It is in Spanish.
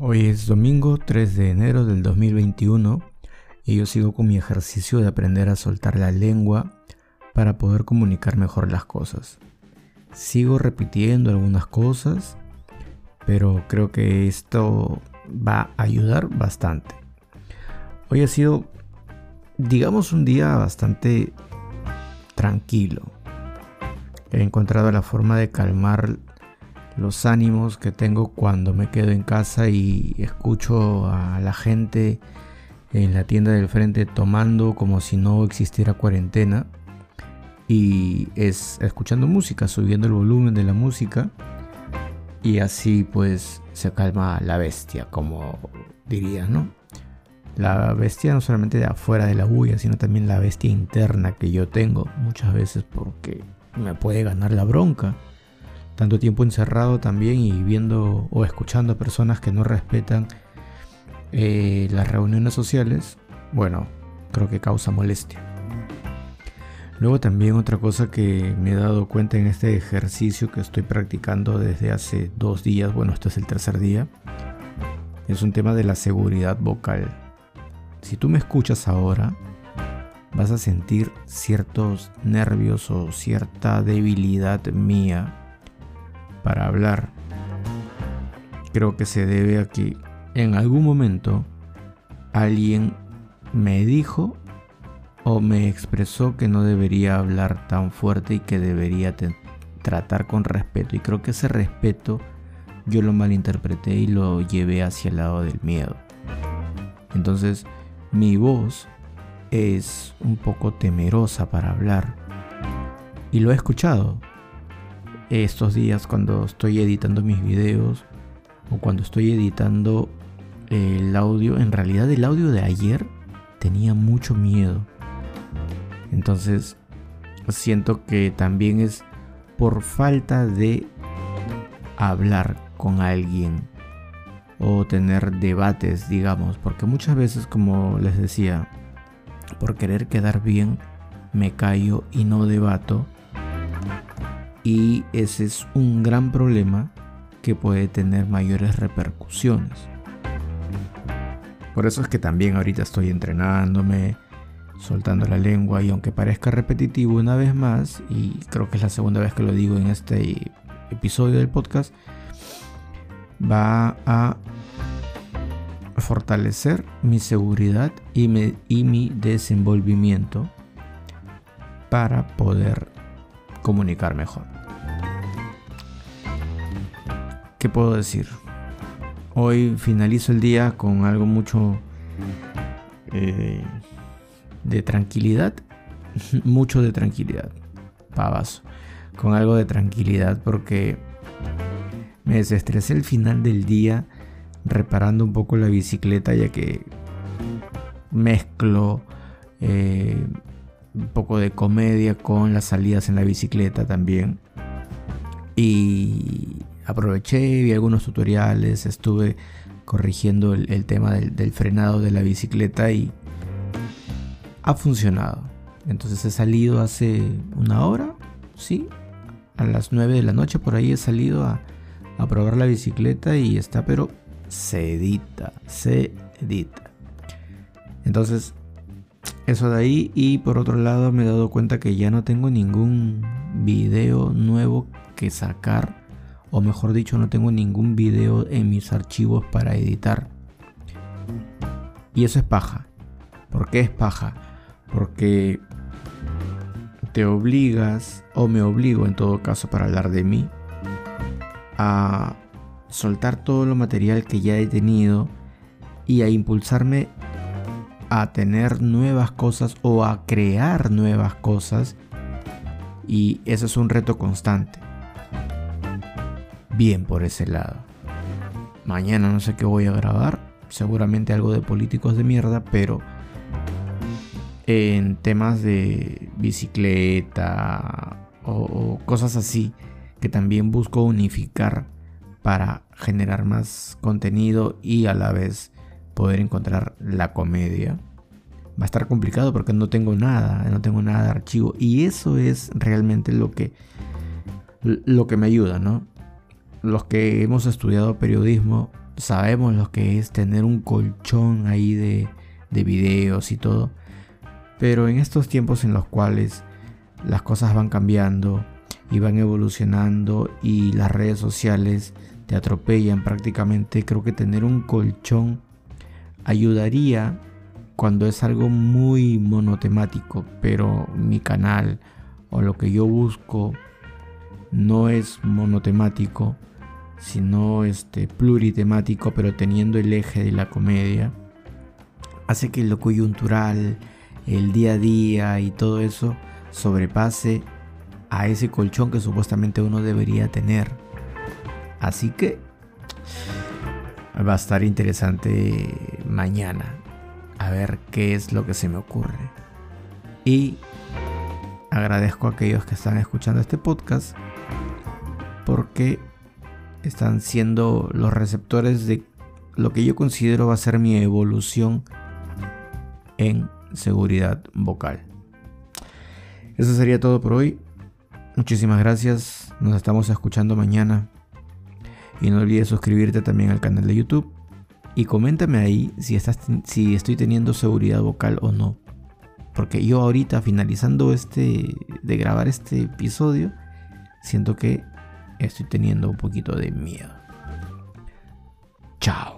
Hoy es domingo 3 de enero del 2021 y yo sigo con mi ejercicio de aprender a soltar la lengua para poder comunicar mejor las cosas. Sigo repitiendo algunas cosas, pero creo que esto va a ayudar bastante. Hoy ha sido, digamos, un día bastante tranquilo. He encontrado la forma de calmar los ánimos que tengo cuando me quedo en casa y escucho a la gente en la tienda del frente tomando como si no existiera cuarentena y es escuchando música, subiendo el volumen de la música y así pues se calma la bestia, como diría, ¿no? La bestia no solamente de afuera de la bulla, sino también la bestia interna que yo tengo muchas veces porque me puede ganar la bronca tanto tiempo encerrado también y viendo o escuchando a personas que no respetan eh, las reuniones sociales, bueno, creo que causa molestia. Luego también otra cosa que me he dado cuenta en este ejercicio que estoy practicando desde hace dos días, bueno, este es el tercer día, es un tema de la seguridad vocal. Si tú me escuchas ahora, vas a sentir ciertos nervios o cierta debilidad mía para hablar. Creo que se debe a que en algún momento alguien me dijo o me expresó que no debería hablar tan fuerte y que debería tratar con respeto. Y creo que ese respeto yo lo malinterpreté y lo llevé hacia el lado del miedo. Entonces mi voz es un poco temerosa para hablar. Y lo he escuchado estos días cuando estoy editando mis videos o cuando estoy editando el audio, en realidad el audio de ayer tenía mucho miedo. Entonces siento que también es por falta de hablar con alguien o tener debates, digamos, porque muchas veces, como les decía, por querer quedar bien, me callo y no debato y ese es un gran problema que puede tener mayores repercusiones. Por eso es que también ahorita estoy entrenándome, soltando la lengua y aunque parezca repetitivo una vez más, y creo que es la segunda vez que lo digo en este episodio del podcast, va a fortalecer mi seguridad y, y mi desenvolvimiento para poder comunicar mejor. ¿Qué puedo decir? Hoy finalizo el día con algo mucho eh, de tranquilidad. mucho de tranquilidad. Pavazo. Con algo de tranquilidad porque me desestresé el final del día reparando un poco la bicicleta ya que mezclo eh, un poco de comedia con las salidas en la bicicleta también. Y aproveché, vi algunos tutoriales, estuve corrigiendo el, tema del, frenado de la bicicleta y ha funcionado. Entonces he salido hace una hora, sí, a las 9 de la noche por ahí he salido a, probar la bicicleta y está pero sedita, sedita. Entonces, eso de ahí y por otro lado me he dado cuenta que ya no tengo ningún video nuevo que sacar o mejor dicho no tengo ningún video en mis archivos para editar. Y eso es paja. ¿Por qué es paja? Porque te obligas, o me obligo en todo caso para hablar de mí, a soltar todo lo material que ya he tenido y a impulsarme a tener nuevas cosas o a crear nuevas cosas. Y eso es un reto constante bien por ese lado. Mañana no sé qué voy a grabar, seguramente algo de políticos de mierda, pero en temas de bicicleta o, cosas así que también busco unificar para generar más contenido y a la vez poder encontrar la comedia. Va a estar complicado porque no tengo nada, no tengo nada de archivo y eso es realmente lo que lo que me ayuda, ¿no? los que hemos estudiado periodismo sabemos lo que es tener un colchón ahí de, de videos y todo. Pero en estos tiempos en los cuales las cosas van cambiando y van evolucionando y las redes sociales te atropellan prácticamente, creo que tener un colchón ayudaría cuando es algo muy monotemático, pero mi canal o lo que yo busco no es monotemático, sino este pluritemático, pero teniendo el eje de la comedia, hace que lo coyuntural, el día a día y todo eso sobrepase a ese colchón que supuestamente uno debería tener. Así que va a estar interesante mañana a ver qué es lo que se me ocurre. Y agradezco a aquellos que están escuchando este podcast porque están siendo los receptores de lo que yo considero va a ser mi evolución en seguridad vocal. Eso sería todo por hoy. Muchísimas gracias. Nos estamos escuchando mañana. Y no olvides suscribirte también al canal de YouTube. Y coméntame ahí si, estás, si estoy teniendo seguridad vocal o no. Porque yo ahorita finalizando este de grabar este episodio, siento que estoy teniendo un poquito de miedo. Chao.